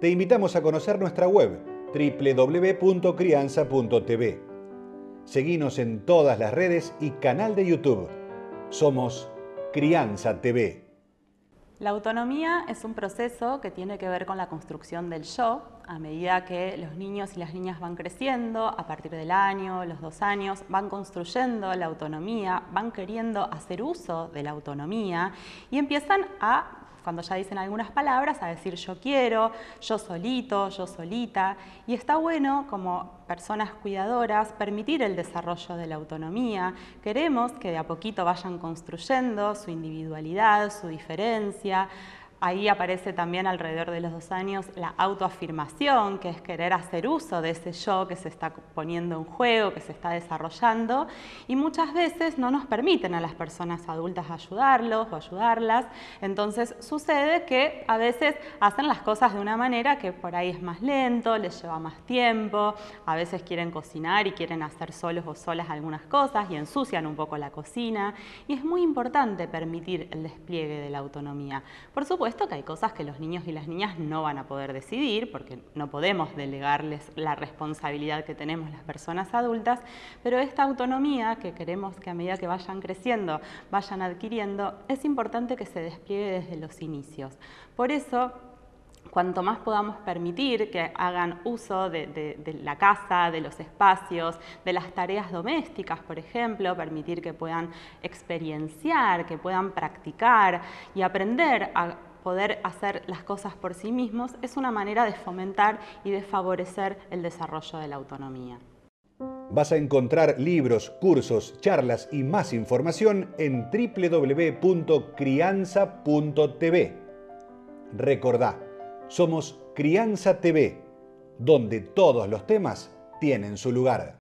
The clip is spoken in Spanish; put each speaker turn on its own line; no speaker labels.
te invitamos a conocer nuestra web www.crianza.tv. Seguimos en todas las redes y canal de YouTube. Somos Crianza TV.
La autonomía es un proceso que tiene que ver con la construcción del yo a medida que los niños y las niñas van creciendo, a partir del año, los dos años, van construyendo la autonomía, van queriendo hacer uso de la autonomía y empiezan a cuando ya dicen algunas palabras, a decir yo quiero, yo solito, yo solita. Y está bueno como personas cuidadoras permitir el desarrollo de la autonomía. Queremos que de a poquito vayan construyendo su individualidad, su diferencia, Ahí aparece también alrededor de los dos años la autoafirmación, que es querer hacer uso de ese yo que se está poniendo en juego, que se está desarrollando, y muchas veces no nos permiten a las personas adultas ayudarlos o ayudarlas, entonces sucede que a veces hacen las cosas de una manera que por ahí es más lento, les lleva más tiempo, a veces quieren cocinar y quieren hacer solos o solas algunas cosas y ensucian un poco la cocina, y es muy importante permitir el despliegue de la autonomía. Por supuesto, esto que hay cosas que los niños y las niñas no van a poder decidir, porque no podemos delegarles la responsabilidad que tenemos las personas adultas, pero esta autonomía que queremos que a medida que vayan creciendo, vayan adquiriendo, es importante que se despliegue desde los inicios. Por eso, cuanto más podamos permitir que hagan uso de, la casa, de los espacios, de las tareas domésticas, por ejemplo, permitir que puedan experienciar, que puedan practicar y aprender a poder hacer las cosas por sí mismos es una manera de fomentar y de favorecer el desarrollo de la autonomía.
Vas a encontrar libros, cursos, charlas y más información en www.crianza.tv. Recordá, somos Crianza TV, donde todos los temas tienen su lugar.